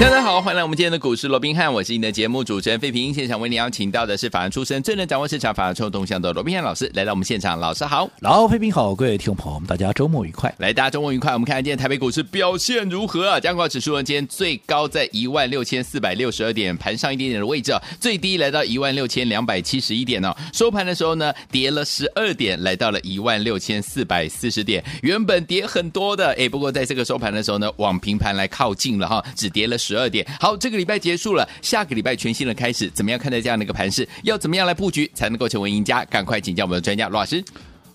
大家好，欢迎来我们今天的股市罗宾汉，我是你的节目主持人费平。现场为你邀请到的是法案出身、最能掌握市场法案臭动向的罗宾汉老师，来到我们现场。老师好，老费平好，各位听众朋友们，大家周末愉快。来，大家周末愉快。我们看看今天台北股市表现如何啊？加权指数呢，今天最高在一万六千四百六十二点，盘上一点点的位置啊，最低来到一万六千两百七十一点哦。收盘的时候呢，跌了十二点，来到了一万六千四百四十点。原本跌很多的，哎，不过在这个收盘的时候呢，往平盘来靠近了哈，只跌了十二点。好，这。个礼拜结束了，下个礼拜全新的开始，怎么样看待这样的一个盘势？要怎么样来布局才能够成为赢家？赶快请教我们的专家罗老师。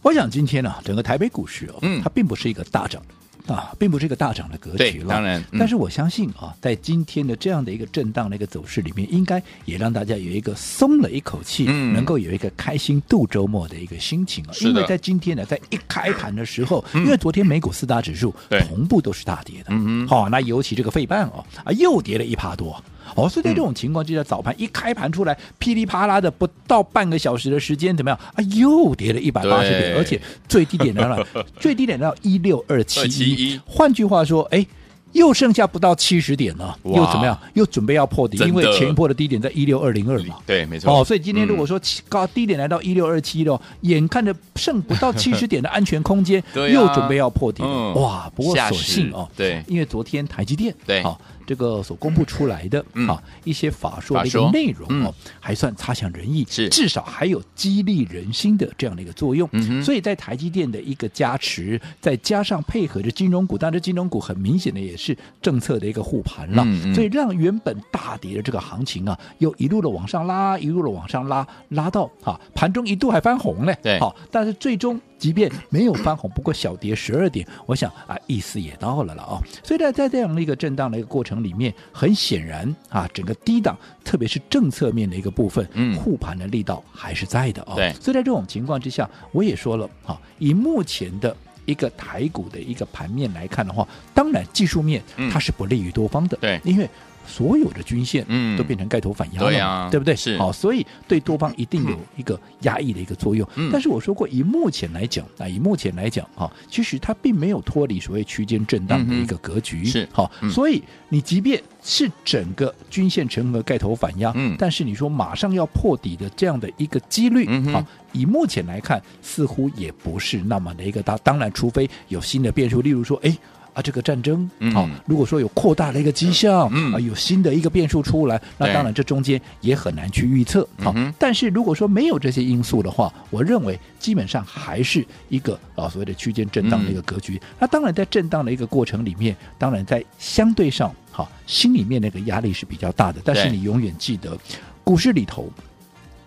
我想今天呢、啊，整个台北股市哦，嗯，它并不是一个大涨。啊，并不是一个大涨的格局了。当然，嗯、但是我相信啊，在今天的这样的一个震荡的一个走势里面，应该也让大家有一个松了一口气，嗯、能够有一个开心度周末的一个心情啊。因为在今天呢，在一开盘的时候，嗯、因为昨天美股四大指数同步都是大跌的，嗯好、哦，那尤其这个费半哦，啊，又跌了一趴多。哦，所以在这种情况之下，早盘一开盘出来，噼里啪啦的，不到半个小时的时间，怎么样啊？又跌了一百八十点，而且最低点来了，最低点到一六二七一。换句话说，哎，又剩下不到七十点了，又怎么样？又准备要破底，因为前一波的低点在一六二零二嘛。对，没错。哦，所以今天如果说高低点来到一六二七了，眼看着剩不到七十点的安全空间，又准备要破底了。哇！不过所幸哦，对，因为昨天台积电对好。这个所公布出来的、嗯、啊一些法说的一个内容哦，嗯、还算差强人意，是。至少还有激励人心的这样的一个作用。嗯、所以在台积电的一个加持，再加上配合着金融股，但是金融股很明显的也是政策的一个护盘了，所以让原本大跌的这个行情啊，又一路的往上拉，一路的往上拉，拉到啊盘中一度还翻红嘞。对，好，但是最终。即便没有翻红，不过小跌十二点，我想啊，意思也到了了哦。所以在在这样的一个震荡的一个过程里面，很显然啊，整个低档，特别是政策面的一个部分，嗯，护盘的力道还是在的哦。对，所以在这种情况之下，我也说了啊，以目前的一个台股的一个盘面来看的话，当然技术面它是不利于多方的，对，因为。所有的均线嗯都变成盖头反压了，对呀，对不对？是好，所以对多方一定有一个压抑的一个作用。但是我说过，以目前来讲啊，以目前来讲啊，其实它并没有脱离所谓区间震荡的一个格局。是好，所以你即便是整个均线成和盖头反压，嗯，但是你说马上要破底的这样的一个几率，好，以目前来看，似乎也不是那么的一个大。当然，除非有新的变数，例如说，哎。啊，这个战争，好、如果说有扩大的一个迹象，嗯、啊，有新的一个变数出来，那当然这中间也很难去预测，好、但是如果说没有这些因素的话，我认为基本上还是一个啊所谓的区间震荡的一个格局。嗯、那当然在震荡的一个过程里面，当然在相对上，好、哦，心里面那个压力是比较大的。但是你永远记得，股市里头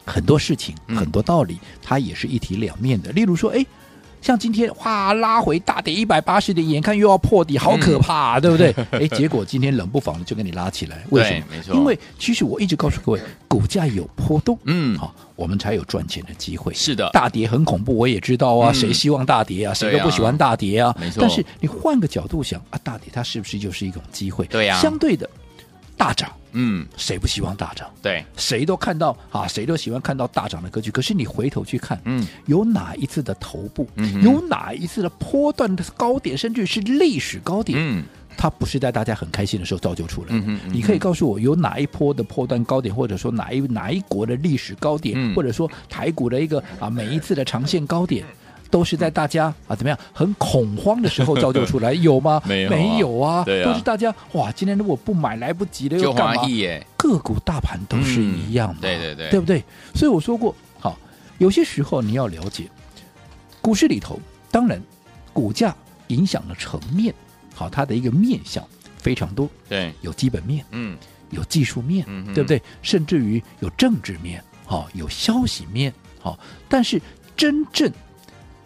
很多事情、嗯、很多道理，它也是一体两面的。例如说，哎。像今天哇拉回大跌一百八十点，眼看又要破底，好可怕，啊，嗯、对不对？哎，结果今天冷不防的就给你拉起来，为什么？没错，因为其实我一直告诉各位，股价有波动，嗯，好，我们才有赚钱的机会。是的，大跌很恐怖，我也知道啊，嗯、谁希望大跌啊？谁都不喜欢大跌啊。没错，但是你换个角度想啊，大跌它是不是就是一种机会？对呀，相对的。大涨，嗯，谁不希望大涨？对，谁都看到啊，谁都喜欢看到大涨的格局。可是你回头去看，嗯，有哪一次的头部，嗯，有哪一次的波段的高点，甚至是历史高点，嗯，它不是在大家很开心的时候造就出来的。嗯，嗯，你可以告诉我，有哪一波的破断高点，或者说哪一哪一国的历史高点，嗯，或者说台股的一个啊每一次的长线高点。都是在大家啊怎么样很恐慌的时候造就出来，有吗？没有，没有啊，啊，都是大家哇，今天如果不买来不及了，又干嘛？个股大盘都是一样的，对对对，对不对？所以我说过，好，有些时候你要了解，股市里头，当然股价影响的层面，好，它的一个面向非常多，对，有基本面，嗯，有技术面，嗯，对不对？甚至于有政治面，好，有消息面，好，但是真正。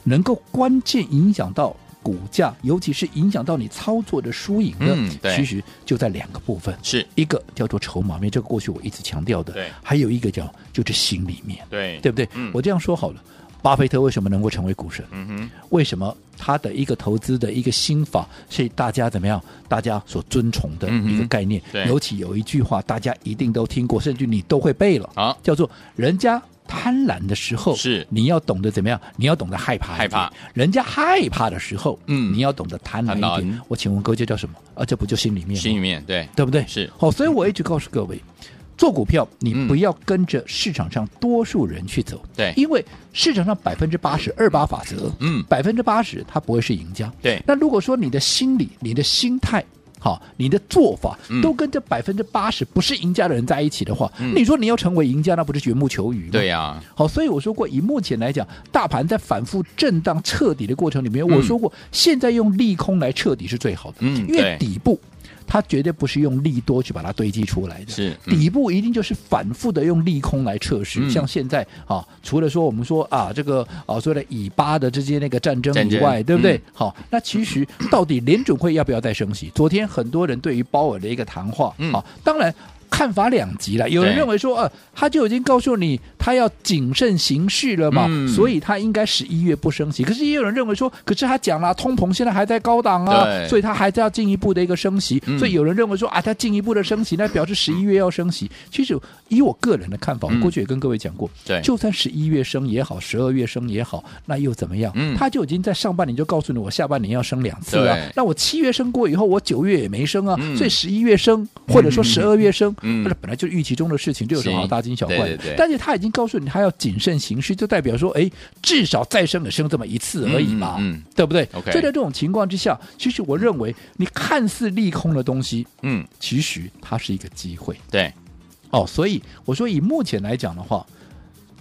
能够关键影响到股价，尤其是影响到你操作的输赢的，嗯、其实就在两个部分，是一个叫做筹码面，这个过去我一直强调的，对，还有一个叫就是心里面，对，对不对？嗯、我这样说好了，巴菲特为什么能够成为股神？嗯哼，为什么他的一个投资的一个心法是大家怎么样？大家所尊崇的一个概念。嗯、尤其有一句话，大家一定都听过，甚至你都会背了。啊，叫做“人家贪婪的时候，是你要懂得怎么样？你要懂得害怕，害怕。人家害怕的时候，嗯，你要懂得贪婪一点。我请问各位，这叫什么？啊，这不就心里面？心里面，对，对不对？是。好，所以我一直告诉各位。做股票，你不要跟着市场上多数人去走，对，因为市场上百分之八十二八法则，嗯，百分之八十他不会是赢家，对。那如果说你的心理、你的心态，好，你的做法都跟这百分之八十不是赢家的人在一起的话，嗯，你说你要成为赢家，那不是缘木求鱼吗？对呀，啊。好，所以我说过，以目前来讲，大盘在反复震荡彻底的过程里面，我说过，现在用利空来彻底是最好的，嗯，因为底部。它绝对不是用利多去把它堆积出来的，是、嗯、底部一定就是反复的用利空来测试。嗯、像现在啊，除了说我们说啊这个啊所谓的以巴的这些那个战争以外，对不对？好、嗯，那其实到底联准会要不要再升息？昨天很多人对于鲍尔的一个谈话，嗯，好，当然。看法两极了，有人认为说，呃，他就已经告诉你他要谨慎行事了嘛，嗯、所以他应该十一月不升息。可是也有人认为说，可是他讲了，通膨现在还在高档啊，所以他还在要进一步的一个升息。嗯、所以有人认为说，啊，他进一步的升息，那表示十一月要升息。其实以我个人的看法，我过去也跟各位讲过，对、嗯，就算十一月升也好，十二月升也好，那又怎么样？嗯、他就已经在上半年就告诉你，我下半年要升两次啊。那我七月升过以后，我九月也没升啊，嗯、所以十一月升，或者说十二月升，那、嗯、本来就是预。期中的事情这有什么好大惊小怪的？对对对，但是他已经告诉你，他要谨慎行事，就代表说，哎，至少再生也生这么一次而已嘛，嗯嗯、对不对？Okay, 所以在这种情况之下，其实我认为，你看似利空的东西，嗯，其实它是一个机会。对，哦，所以我说，以目前来讲的话，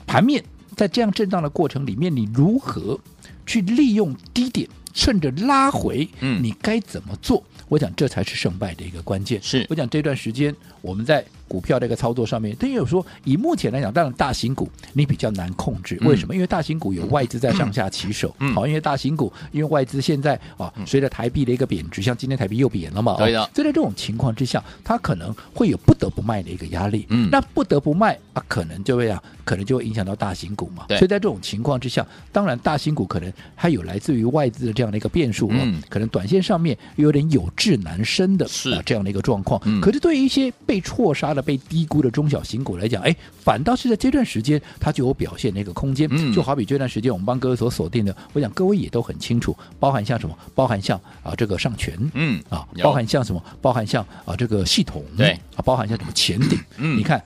盘面在这样震荡的过程里面，你如何去利用低点，趁着拉回，嗯，你该怎么做？我讲这才是胜败的一个关键。是我讲这段时间我们在股票这个操作上面，等于有说以目前来讲，当然大型股你比较难控制。为什么？嗯、因为大型股有外资在上下其手。嗯，好，因为大型股因为外资现在啊，随着台币的一个贬值，像今天台币又贬了嘛。对的。所以在这种情况之下，它可能会有不得不卖的一个压力。嗯。那不得不卖啊，可能就会啊，可能就会影响到大型股嘛。对。所以在这种情况之下，当然大型股可能它有来自于外资的这样的一个变数。嗯。可能短线上面有点有志难伸的是啊这样的一个状况。嗯。可是对于一些被错杀的、被低估的。中小型股来讲，哎，反倒是在这段时间，它就有表现的一个空间。嗯，就好比这段时间我们帮各位所锁定的，我想各位也都很清楚，包含像什么，包含像啊这个上权，嗯啊，包含像什么，包含像啊这个系统，对啊，包含像什么前顶，嗯，你看。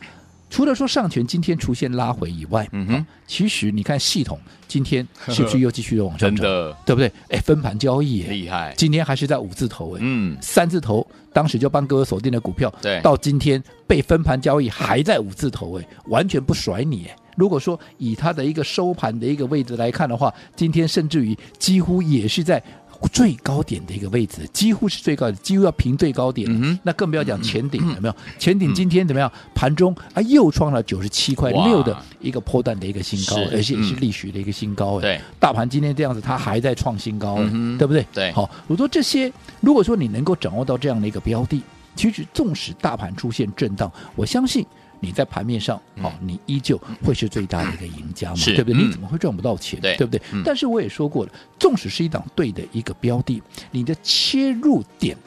除了说上权今天出现拉回以外，嗯哼，啊、其实你看系统今天 是不是又继续的往上涨？对不对？哎，分盘交易厉害，今天还是在五字头哎，嗯，三字头当时就帮各位锁定的股票，对，到今天被分盘交易还在五字头哎，完全不甩你哎。如果说以它的一个收盘的一个位置来看的话，今天甚至于几乎也是在。最高点的一个位置，几乎是最高点，几乎要平最高点。嗯、那更不要讲前顶、嗯、有没有？前顶今天怎么样？盘中啊又创了九十七块六的一个波段的一个新高，而且也是历史的一个新高。对，大盘今天这样子，它还在创新高，嗯、对不对？对。好，我说这些，如果说你能够掌握到这样的一个标的，其实纵使大盘出现震荡，我相信。你在盘面上，好、哦，你依旧会是最大的一个赢家嘛？对不对？你怎么会赚不到钱？对，对不对、嗯？但是我也说过了，纵使是一档对的一个标的，你的切入点，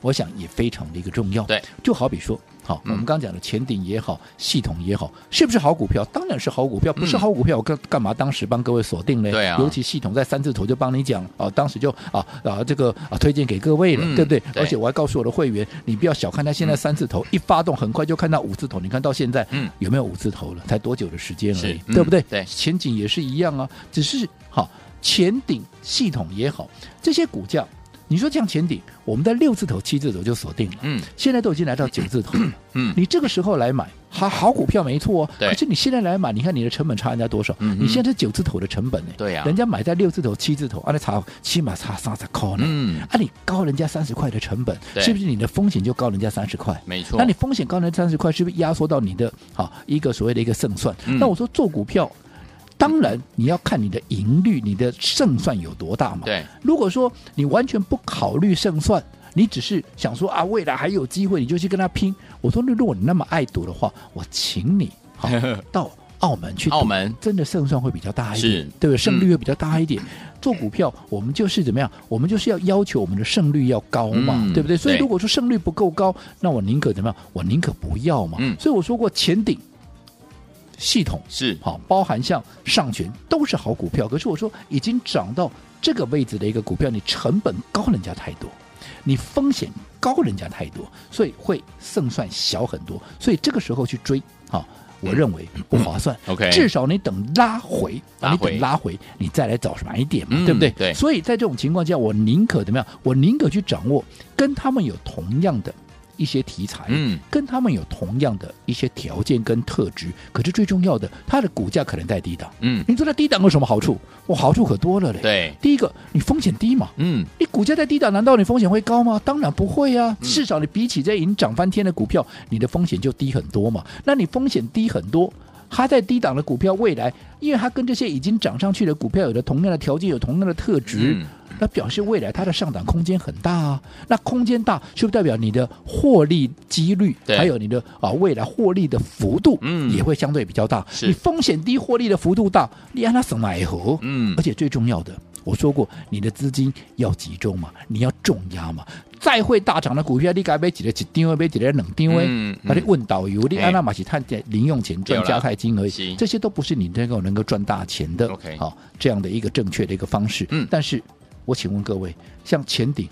我想也非常的一个重要。对，就好比说。好，我们刚讲的前顶也好，系统也好，是不是好股票？当然是好股票，不是好股票，我干干嘛当时帮各位锁定呢？对啊，尤其系统在三字头就帮你讲啊，当时就啊啊这个啊推荐给各位了，嗯、对不对，而且我还告诉我的会员，你不要小看它，现在三字头、嗯、一发动，很快就看到五字头。你看到现在，嗯，有没有五字头了？才多久的时间而已，对不对？对，前景也是一样啊，只是好前顶系统也好，这些股价。你说这样前顶，我们在六字头、七字头就锁定了。嗯，现在都已经来到九字头了。嗯，你这个时候来买，好好股票没错哦。对。可是你现在来买，你看你的成本差人家多少？嗯。你现在是九字头的成本呢？对呀。人家买在六字头、七字头，啊，那差起码差三十块呢。嗯。啊，你高人家三十块的成本，是不是你的风险就高人家三十块？没错。那你风险高人家三十块，是不是压缩到你的好一个所谓的一个胜算？那我说做股票。当然，你要看你的盈率，你的胜算有多大嘛？对。如果说你完全不考虑胜算，你只是想说啊，未来还有机会，你就去跟他拼。我说，如果你那么爱赌的话，我请你好 到澳门去，澳门真的胜算会比较大一点，是对不对？胜率会比较大一点。嗯、做股票，我们就是怎么样？我们就是要要求我们的胜率要高嘛，嗯、对不对？所以如果说胜率不够高，那我宁可怎么样？我宁可不要嘛。嗯、所以我说过，前顶系统是好，包含像上权都是好股票。可是我说，已经涨到这个位置的一个股票，你成本高人家太多。你风险高人家太多，所以会胜算小很多，所以这个时候去追，啊，我认为不划算。OK，至少你等拉回，拉回你等拉回，你再来找买点嘛，对不对？对。所以在这种情况下，我宁可怎么样？我宁可去掌握跟他们有同样的。一些题材，嗯，跟他们有同样的一些条件跟特质，可是最重要的，它的股价可能在低档，嗯，你说它低档有什么好处？我好处可多了嘞。对，第一个，你风险低嘛，嗯，你股价在低档，难道你风险会高吗？当然不会啊，嗯、至少你比起这已经涨翻天的股票，你的风险就低很多嘛。那你风险低很多。它在低档的股票，未来因为它跟这些已经涨上去的股票有着同样的条件，有同样的特质，嗯、那表示未来它的上涨空间很大啊。那空间大，是不是代表你的获利几率，对还有你的啊未来获利的幅度，嗯，也会相对比较大。嗯、你风险低，获利的幅度大，你让它省买盒，嗯，而且最重要的。我说过，你的资金要集中嘛，你要重压嘛。再会大涨的股票，你该买几个几定位，买几个冷定位。把你问导游，你安那马去探点零用钱赚加泰金而已，这些都不是你能够能够赚大钱的。OK，好，这样的一个正确的一个方式。嗯，但是我请问各位，像前顶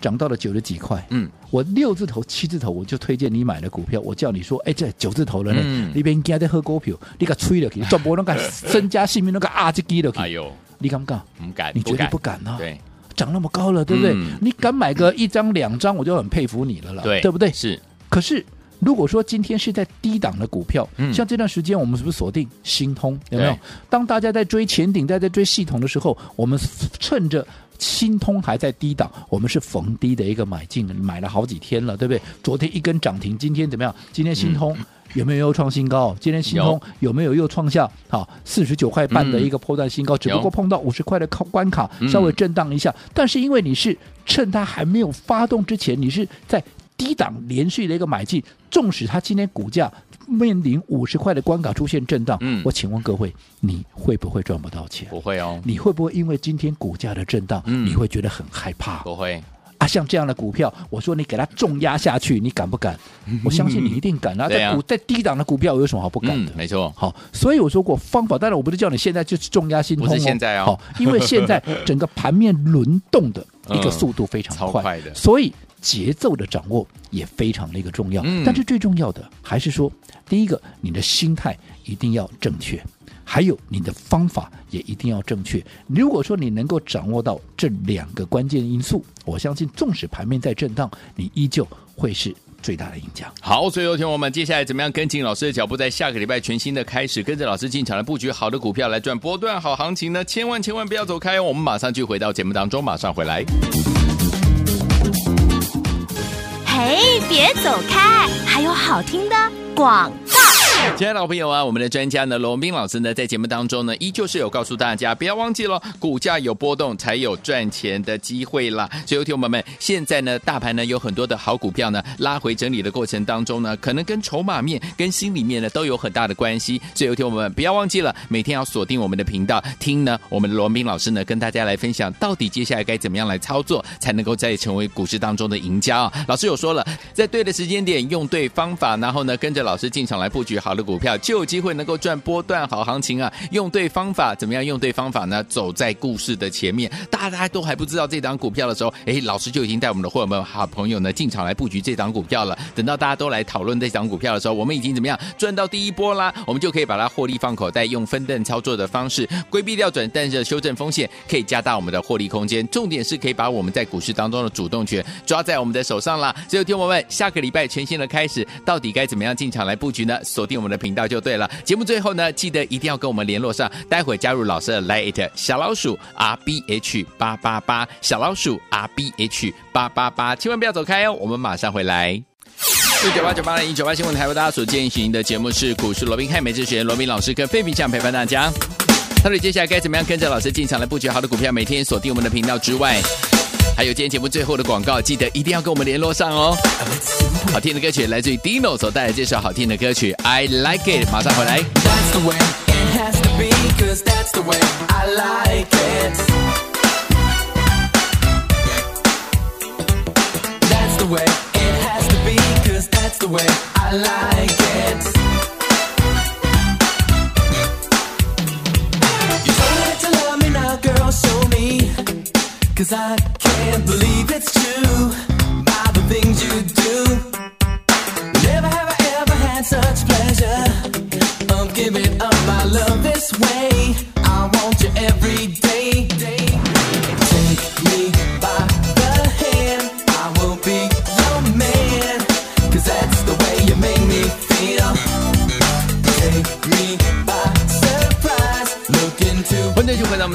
涨到了九十几块，嗯，我六字头、七字头，我就推荐你买的股票，我叫你说，哎，这九字头了呢，你别惊在喝股票，你给吹了去，转播那个身家性命那个啊，就低了去。哎呦！你敢不敢？不敢，你绝对不敢啊！对，涨那么高了，对不对？嗯、你敢买个一张两张，我就很佩服你了了，对，对不对？是。可是如果说今天是在低档的股票，嗯、像这段时间我们是不是锁定新通？有没有？对当大家在追前顶、在在追系统的时候，我们趁着新通还在低档，我们是逢低的一个买进，买了好几天了，对不对？昨天一根涨停，今天怎么样？今天新通。嗯有没有又创新高？今天新通有没有又创下好四十九块半的一个破段新高？嗯、只不过碰到五十块的靠关卡，稍微震荡一下。嗯、但是因为你是趁它还没有发动之前，你是在低档连续的一个买进，纵使它今天股价面临五十块的关卡出现震荡，嗯，我请问各位，你会不会赚不到钱？不会哦。你会不会因为今天股价的震荡，嗯、你会觉得很害怕？不会。啊，像这样的股票，我说你给它重压下去，你敢不敢？我相信你一定敢啊！在股在低档的股票，有什么好不敢的？没错，好，所以我说过方法，当然我不是叫你现在就是重压新通，不是现在哦，因为现在整个盘面轮动的 一个速度非常快，所以节奏的掌握也非常的一个重要。但是最重要的还是说，第一个，你的心态一定要正确。还有你的方法也一定要正确。如果说你能够掌握到这两个关键因素，我相信纵使盘面在震荡，你依旧会是最大的赢家。好，所以有请我们接下来怎么样跟进老师的脚步，在下个礼拜全新的开始，跟着老师进场来布局好的股票来赚波段好行情呢？千万千万不要走开哦！我们马上就回到节目当中，马上回来。嘿，别走开，还有好听的广告。亲爱的老朋友啊，我们的专家呢，罗文斌老师呢，在节目当中呢，依旧是有告诉大家，不要忘记了，股价有波动才有赚钱的机会啦。所以，有听友们，现在呢，大盘呢有很多的好股票呢，拉回整理的过程当中呢，可能跟筹码面、跟心里面呢都有很大的关系。所以，有听友们，不要忘记了，每天要锁定我们的频道，听呢我们的罗文斌老师呢，跟大家来分享，到底接下来该怎么样来操作，才能够再成为股市当中的赢家啊。老师有说了，在对的时间点，用对方法，然后呢，跟着老师进场来布局好的股票就有机会能够赚波段好行情啊！用对方法，怎么样用对方法呢？走在故事的前面，大家都还不知道这档股票的时候，哎，老师就已经带我们的伙伴们、好朋友呢进场来布局这档股票了。等到大家都来讨论这档股票的时候，我们已经怎么样赚到第一波啦？我们就可以把它获利放口袋，用分段操作的方式规避掉短暂的修正风险，可以加大我们的获利空间。重点是可以把我们在股市当中的主动权抓在我们的手上啦。所以，听友们下个礼拜全新的开始，到底该怎么样进场来布局呢？锁定我的频道。就对了，节目最后呢，记得一定要跟我们联络上，待会加入老师的 Lite 小老鼠 R B H 八八八，小老鼠 R B H 八八八，千万不要走开哦，我们马上回来。一九八九八零一九八新闻台为大家所进行的节目是股市罗宾汉美之学，罗宾老师跟费比酱陪伴大家。到底接下来该怎么样跟着老师进场来布局好的股票，每天锁定我们的频道之外。还有今天节目最后的广告，记得一定要跟我们联络上哦。好听的歌曲来自于 Dino 所带来这首好听的歌曲 I Like It，马上回来。can't believe it's true by the things you do. Never have I ever had such pleasure of giving up my love this way.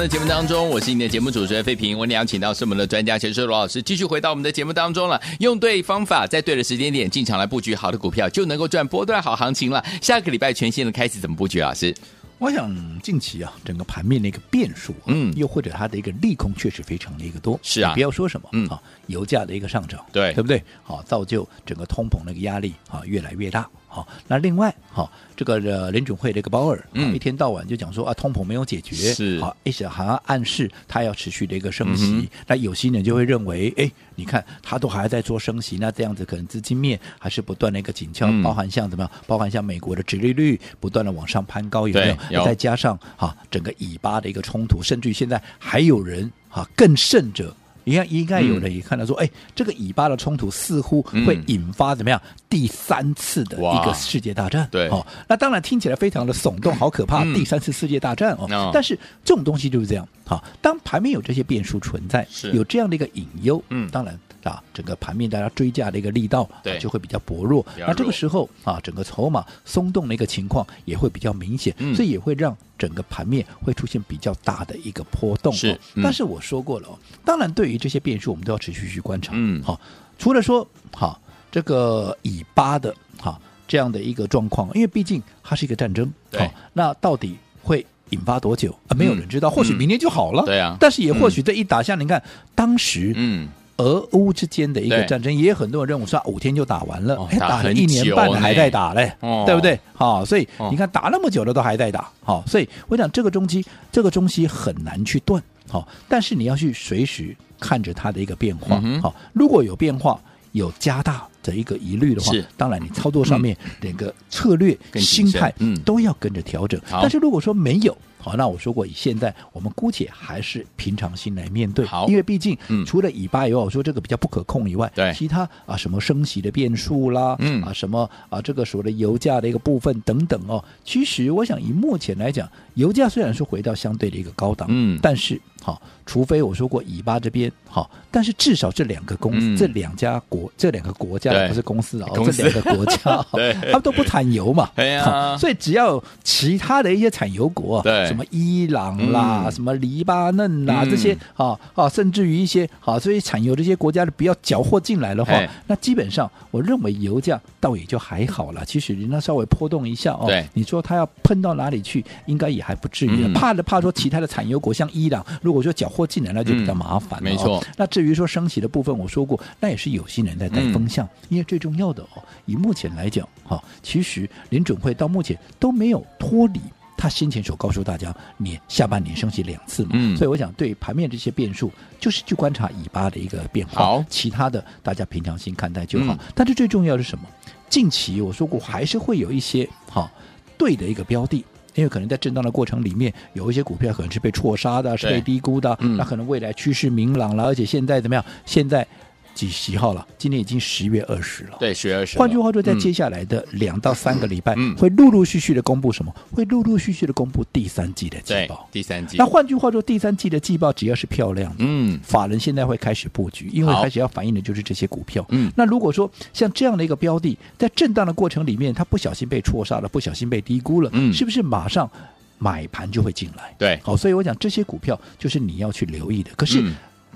节目当中，我是你的节目主持人费平。我们邀请到是我们的专家钱硕罗老师，继续回到我们的节目当中了。用对方法，在对的时间点进场来布局好的股票，就能够赚波段好行情了。下个礼拜全新的开始，怎么布局？老师，我想近期啊，整个盘面的一个变数，嗯，又或者它的一个利空确实非常的一个多。是啊，不要说什么，嗯，啊，油价的一个上涨，对，对不对？好，造就整个通膨那个压力啊越来越大。好，那另外，好，这个呃联准会的一个鲍尔，嗯，一天到晚就讲说啊，通膨没有解决，是，好，一直好像暗示他要持续的一个升息，嗯、那有些人就会认为，哎，你看他都还在做升息，那这样子可能资金面还是不断的一个紧俏，嗯、包含像怎么样，包含像美国的殖利率不断的往上攀高，有没有？有再加上哈整个以巴的一个冲突，甚至于现在还有人哈更甚者。你看，应该有人也看到说，哎、嗯，这个以巴的冲突似乎会引发怎么样、嗯、第三次的一个世界大战？对，哦，那当然听起来非常的耸动，好可怕！嗯、第三次世界大战哦，嗯、但是这种东西就是这样，好、哦，当盘面有这些变数存在，是有这样的一个隐忧，嗯，当然。啊，整个盘面大家追价的一个力道，对，就会比较薄弱。那这个时候啊，整个筹码松动的一个情况也会比较明显，嗯、所以也会让整个盘面会出现比较大的一个波动。是，嗯、但是我说过了哦，当然对于这些变数，我们都要持续去观察。嗯，好，除了说好这个以巴的哈这样的一个状况，因为毕竟它是一个战争，对，那到底会引发多久啊？没有人知道，嗯、或许明天就好了。对啊，但是也或许这一打下，你看当时，嗯。俄乌之间的一个战争，也有很多人认为说五天就打完了，哎，打了一年半还在打嘞，对不对？好，所以你看打那么久了都还在打，好，所以我想这个中期，这个中期很难去断，好，但是你要去随时看着它的一个变化，好，如果有变化，有加大的一个疑虑的话，当然你操作上面那个策略、心态，嗯，都要跟着调整。但是如果说没有，好，那我说过，以现在我们姑且还是平常心来面对，好，因为毕竟，嗯，除了以巴以外，我说这个比较不可控以外，对，其他啊什么升息的变数啦，嗯。啊什么啊这个所谓的油价的一个部分等等哦，其实我想以目前来讲，油价虽然说回到相对的一个高档，嗯，但是好，除非我说过以巴这边好，但是至少这两个公司，嗯、这两家国这两个国家对不是公司啊，这两个国家，对，他们都不产油嘛，对啊，所以只要其他的一些产油国，对。什么伊朗啦，嗯、什么黎巴嫩啦，嗯、这些啊啊，甚至于一些好、啊，这些产油这些国家的不要缴获进来的话，那基本上我认为油价倒也就还好了。其实人家稍微波动一下哦，对。你说它要喷到哪里去，应该也还不至于。嗯、怕的怕说其他的产油国像伊朗，如果说缴获进来，那就比较麻烦、哦嗯。没错。那至于说升息的部分，我说过，那也是有心人在带风向，嗯、因为最重要的哦，以目前来讲哈、哦，其实联准会到目前都没有脱离。他先前所告诉大家，你下半年升息两次嘛，嗯，所以我想对盘面这些变数，就是去观察尾巴的一个变化，好，其他的大家平常心看待就好。嗯、但是最重要的是什么？近期我说过，还是会有一些哈对的一个标的，因为可能在震荡的过程里面，有一些股票可能是被错杀的，是被低估的，嗯、那可能未来趋势明朗了，而且现在怎么样？现在。几十号了？今天已经十月二十了。对，十月二十。换句话说，在接下来的两到三个礼拜，嗯，会陆陆续续的公布什么？会陆陆续续的公布第三季的季报。第三季。那换句话说，第三季的季报只要是漂亮的，嗯，法人现在会开始布局，因为开始要反映的就是这些股票。嗯，那如果说像这样的一个标的，在震荡的过程里面，它不小心被错杀了，不小心被低估了，嗯，是不是马上买盘就会进来？对，好，所以我讲这些股票就是你要去留意的。可是。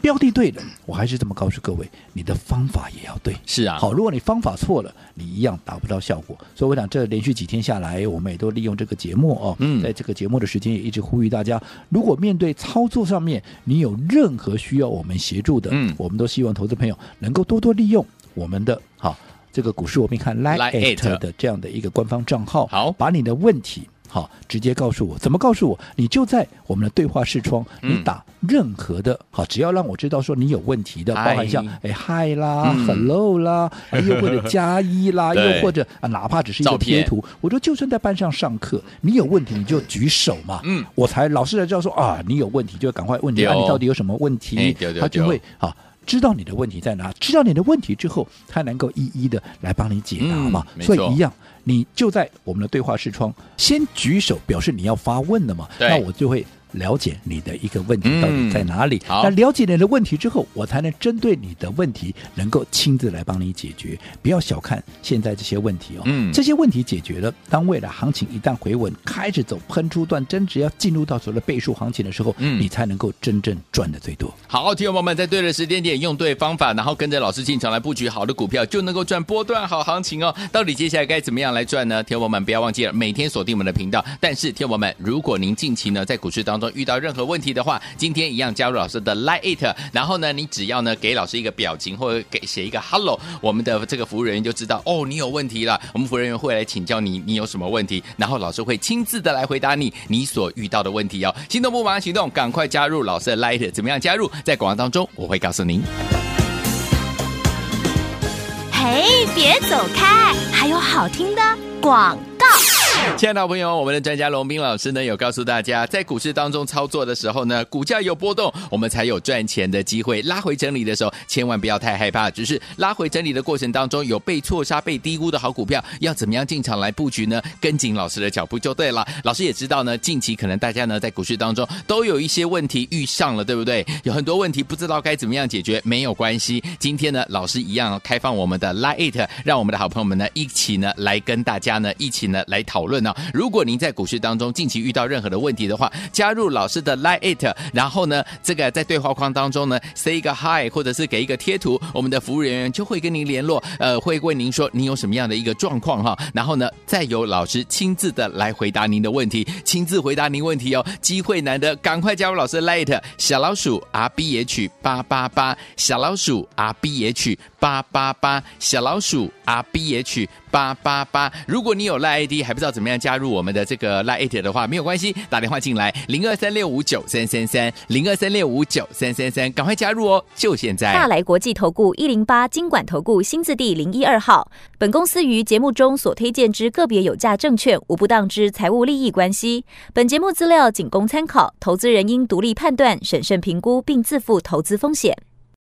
标的对的，我还是这么告诉各位，你的方法也要对。是啊，好，如果你方法错了，你一样达不到效果。所以我想，这连续几天下来，我们也都利用这个节目哦，嗯，在这个节目的时间也一直呼吁大家，如果面对操作上面你有任何需要我们协助的，嗯，我们都希望投资朋友能够多多利用我们的好这个股市我们看 LINE@ 的这样的一个官方账号，好，把你的问题。好，直接告诉我怎么告诉我？你就在我们的对话视窗，你打任何的，好，只要让我知道说你有问题的，包含像哎嗨啦、hello 啦，又或者加一啦，又或者啊，哪怕只是一个贴图，我说就算在班上上课，你有问题你就举手嘛，嗯，我才老师才知道说啊，你有问题就赶快问你啊，你到底有什么问题？他就会啊。知道你的问题在哪？知道你的问题之后，他能够一一的来帮你解答嘛？嗯、所以一样，你就在我们的对话视窗先举手，表示你要发问的嘛？那我就会。了解你的一个问题到底在哪里？嗯、那了解你的问题之后，我才能针对你的问题，能够亲自来帮你解决。不要小看现在这些问题哦，嗯，这些问题解决了，当未来行情一旦回稳，开始走喷出段，真只要进入到所谓的倍数行情的时候，嗯，你才能够真正赚的最多。好，听众朋友们，在对的时间点，用对方法，然后跟着老师进场来布局好的股票，就能够赚波段好行情哦。到底接下来该怎么样来赚呢？听众朋友们，不要忘记了每天锁定我们的频道。但是，听众朋友们，如果您近期呢在股市当中遇到任何问题的话，今天一样加入老师的 LINE，然后呢，你只要呢给老师一个表情或者给写一个 Hello，我们的这个服务人员就知道哦，你有问题了。我们服务人员会来请教你，你有什么问题，然后老师会亲自的来回答你你所遇到的问题哦。心动不马上行动，赶快加入老师的 LINE，怎么样加入？在广告当中我会告诉您。嘿，别走开，还有好听的广。亲爱的朋友，我们的专家龙斌老师呢，有告诉大家，在股市当中操作的时候呢，股价有波动，我们才有赚钱的机会。拉回整理的时候，千万不要太害怕，只是拉回整理的过程当中，有被错杀、被低估的好股票，要怎么样进场来布局呢？跟紧老师的脚步就对了。老师也知道呢，近期可能大家呢在股市当中都有一些问题遇上了，对不对？有很多问题不知道该怎么样解决，没有关系。今天呢，老师一样开放我们的 Lite，让我们的好朋友们呢一起呢来跟大家呢一起呢来讨论呢。如果您在股市当中近期遇到任何的问题的话，加入老师的 LINE，然后呢，这个在对话框当中呢，say 一个 hi，或者是给一个贴图，我们的服务人员就会跟您联络，呃，会问您说您有什么样的一个状况哈，然后呢，再由老师亲自的来回答您的问题，亲自回答您问题哦，机会难得，赶快加入老师 LINE，小老鼠 R B H 八八八，小老鼠 R B H 八八八，小老鼠 R B H 八八八，如果你有 LINE ID 还不知道怎么样加入我们的这个 LINE 的话，没有关系，打电话进来零二三六五九三三三零二三六五九三三三，赶快加入哦，就现在！大来国际投顾一零八金管投顾新字第零一二号，本公司于节目中所推荐之个别有价证券无不当之财务利益关系，本节目资料仅供参考，投资人应独立判断、审慎评估并自负投资风险。